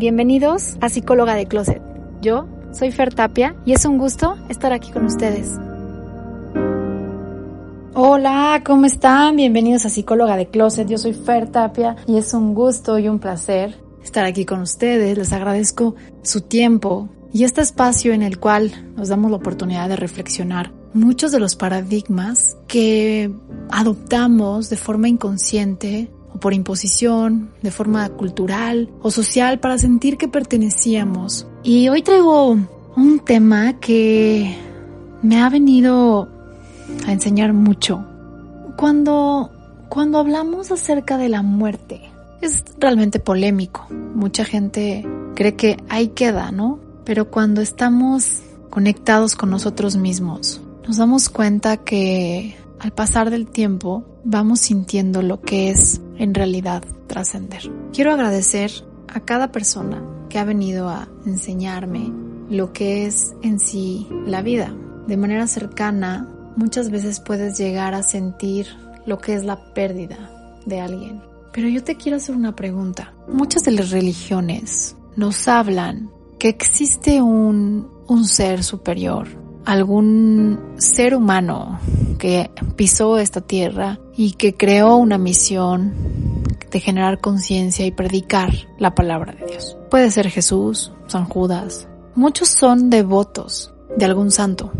Bienvenidos a Psicóloga de Closet. Yo soy Fer Tapia y es un gusto estar aquí con ustedes. Hola, ¿cómo están? Bienvenidos a Psicóloga de Closet. Yo soy Fer Tapia y es un gusto y un placer estar aquí con ustedes. Les agradezco su tiempo y este espacio en el cual nos damos la oportunidad de reflexionar muchos de los paradigmas que adoptamos de forma inconsciente o por imposición, de forma cultural o social para sentir que pertenecíamos. Y hoy traigo un tema que me ha venido a enseñar mucho. Cuando, cuando hablamos acerca de la muerte, es realmente polémico. Mucha gente cree que ahí queda, ¿no? Pero cuando estamos conectados con nosotros mismos, nos damos cuenta que al pasar del tiempo vamos sintiendo lo que es en realidad trascender. Quiero agradecer a cada persona que ha venido a enseñarme lo que es en sí la vida. De manera cercana, muchas veces puedes llegar a sentir lo que es la pérdida de alguien. Pero yo te quiero hacer una pregunta. Muchas de las religiones nos hablan que existe un, un ser superior, algún ser humano que pisó esta tierra y que creó una misión de generar conciencia y predicar la palabra de Dios. Puede ser Jesús, San Judas. Muchos son devotos de algún santo.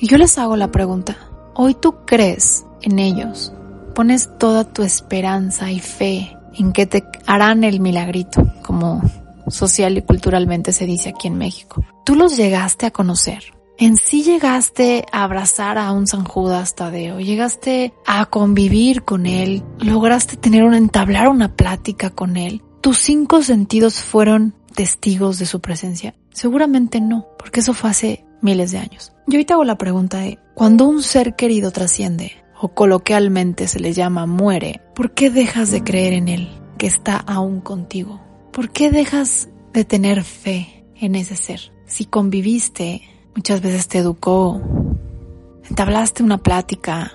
Y yo les hago la pregunta, ¿hoy tú crees en ellos? ¿Pones toda tu esperanza y fe en que te harán el milagrito, como social y culturalmente se dice aquí en México? ¿Tú los llegaste a conocer? En sí llegaste a abrazar a un San Judas Tadeo, llegaste a convivir con él, lograste tener una, entablar una plática con él. Tus cinco sentidos fueron testigos de su presencia. Seguramente no, porque eso fue hace miles de años. Yo hoy te hago la pregunta de, cuando un ser querido trasciende, o coloquialmente se le llama muere, ¿por qué dejas de creer en él, que está aún contigo? ¿Por qué dejas de tener fe en ese ser? Si conviviste Muchas veces te educó, entablaste una plática,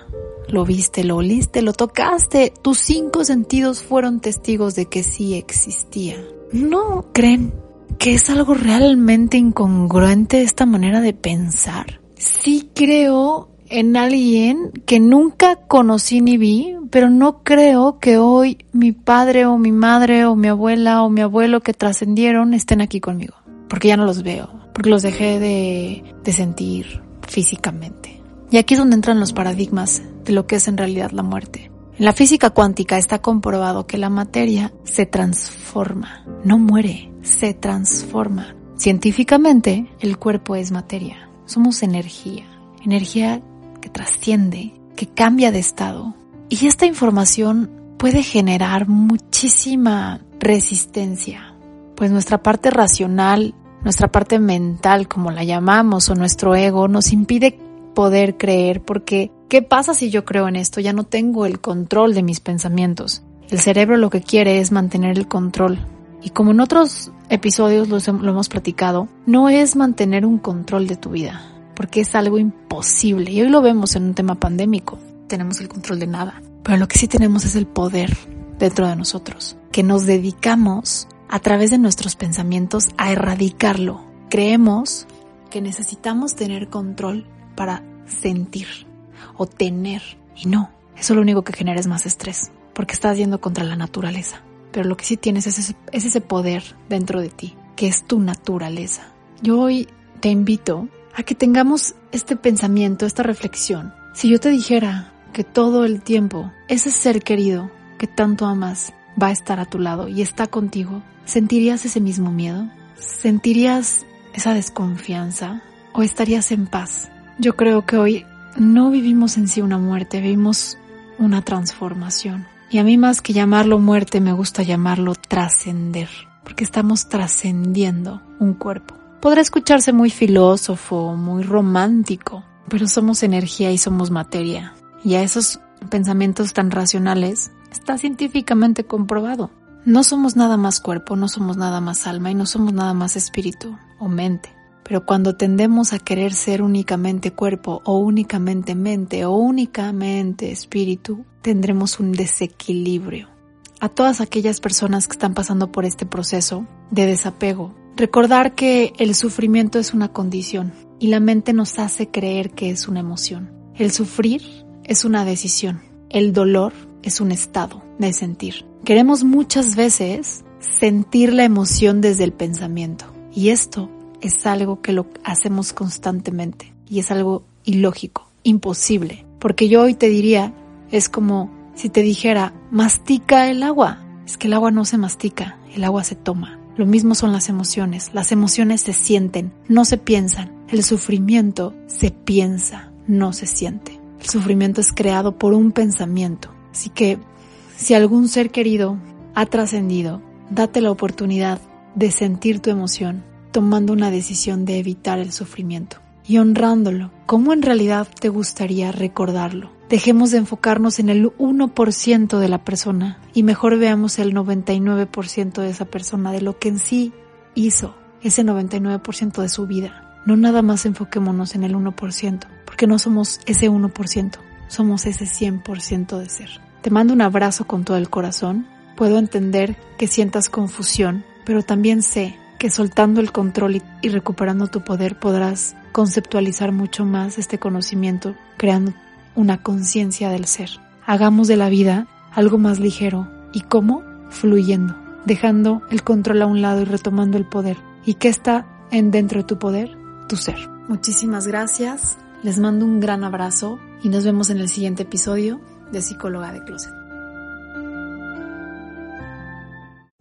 lo viste, lo oliste, lo tocaste, tus cinco sentidos fueron testigos de que sí existía. ¿No creen que es algo realmente incongruente esta manera de pensar? Sí creo en alguien que nunca conocí ni vi, pero no creo que hoy mi padre o mi madre o mi abuela o mi abuelo que trascendieron estén aquí conmigo, porque ya no los veo porque los dejé de, de sentir físicamente. Y aquí es donde entran los paradigmas de lo que es en realidad la muerte. En la física cuántica está comprobado que la materia se transforma, no muere, se transforma. Científicamente, el cuerpo es materia, somos energía, energía que trasciende, que cambia de estado. Y esta información puede generar muchísima resistencia, pues nuestra parte racional nuestra parte mental, como la llamamos, o nuestro ego, nos impide poder creer porque ¿qué pasa si yo creo en esto? Ya no tengo el control de mis pensamientos. El cerebro lo que quiere es mantener el control. Y como en otros episodios lo, hemos platicado, no es mantener un control de tu vida, porque es algo imposible. Y hoy lo vemos en un tema pandémico. Tenemos el control de nada. Pero lo que sí tenemos es el poder dentro de nosotros, que nos dedicamos a través de nuestros pensamientos a erradicarlo. Creemos que necesitamos tener control para sentir o tener. Y no, eso lo único que genera es más estrés, porque estás yendo contra la naturaleza. Pero lo que sí tienes es ese, es ese poder dentro de ti, que es tu naturaleza. Yo hoy te invito a que tengamos este pensamiento, esta reflexión. Si yo te dijera que todo el tiempo ese ser querido que tanto amas va a estar a tu lado y está contigo, ¿sentirías ese mismo miedo? ¿Sentirías esa desconfianza? ¿O estarías en paz? Yo creo que hoy no vivimos en sí una muerte, vivimos una transformación. Y a mí más que llamarlo muerte me gusta llamarlo trascender, porque estamos trascendiendo un cuerpo. Podrá escucharse muy filósofo, muy romántico, pero somos energía y somos materia. Y a esos pensamientos tan racionales está científicamente comprobado. No somos nada más cuerpo, no somos nada más alma y no somos nada más espíritu o mente. Pero cuando tendemos a querer ser únicamente cuerpo o únicamente mente o únicamente espíritu, tendremos un desequilibrio. A todas aquellas personas que están pasando por este proceso de desapego, recordar que el sufrimiento es una condición y la mente nos hace creer que es una emoción. El sufrir es una decisión. El dolor es un estado de sentir. Queremos muchas veces sentir la emoción desde el pensamiento y esto es algo que lo hacemos constantemente y es algo ilógico, imposible, porque yo hoy te diría, es como si te dijera, mastica el agua. Es que el agua no se mastica, el agua se toma. Lo mismo son las emociones. Las emociones se sienten, no se piensan. El sufrimiento se piensa, no se siente. El sufrimiento es creado por un pensamiento. Así que si algún ser querido ha trascendido, date la oportunidad de sentir tu emoción tomando una decisión de evitar el sufrimiento y honrándolo. ¿Cómo en realidad te gustaría recordarlo? Dejemos de enfocarnos en el 1% de la persona y mejor veamos el 99% de esa persona, de lo que en sí hizo ese 99% de su vida. No nada más enfoquémonos en el 1%, porque no somos ese 1%, somos ese 100% de ser. Te mando un abrazo con todo el corazón. Puedo entender que sientas confusión, pero también sé que soltando el control y, recuperando tu poder podrás conceptualizar mucho más este conocimiento, creando una conciencia del ser. Hagamos de la vida algo más ligero. ¿Y cómo? Fluyendo, dejando el control a un lado y retomando el poder. ¿Y qué está en dentro de tu poder? Tu ser. Muchísimas gracias. Les mando un gran abrazo y nos vemos en el siguiente episodio de Psicóloga de Closet.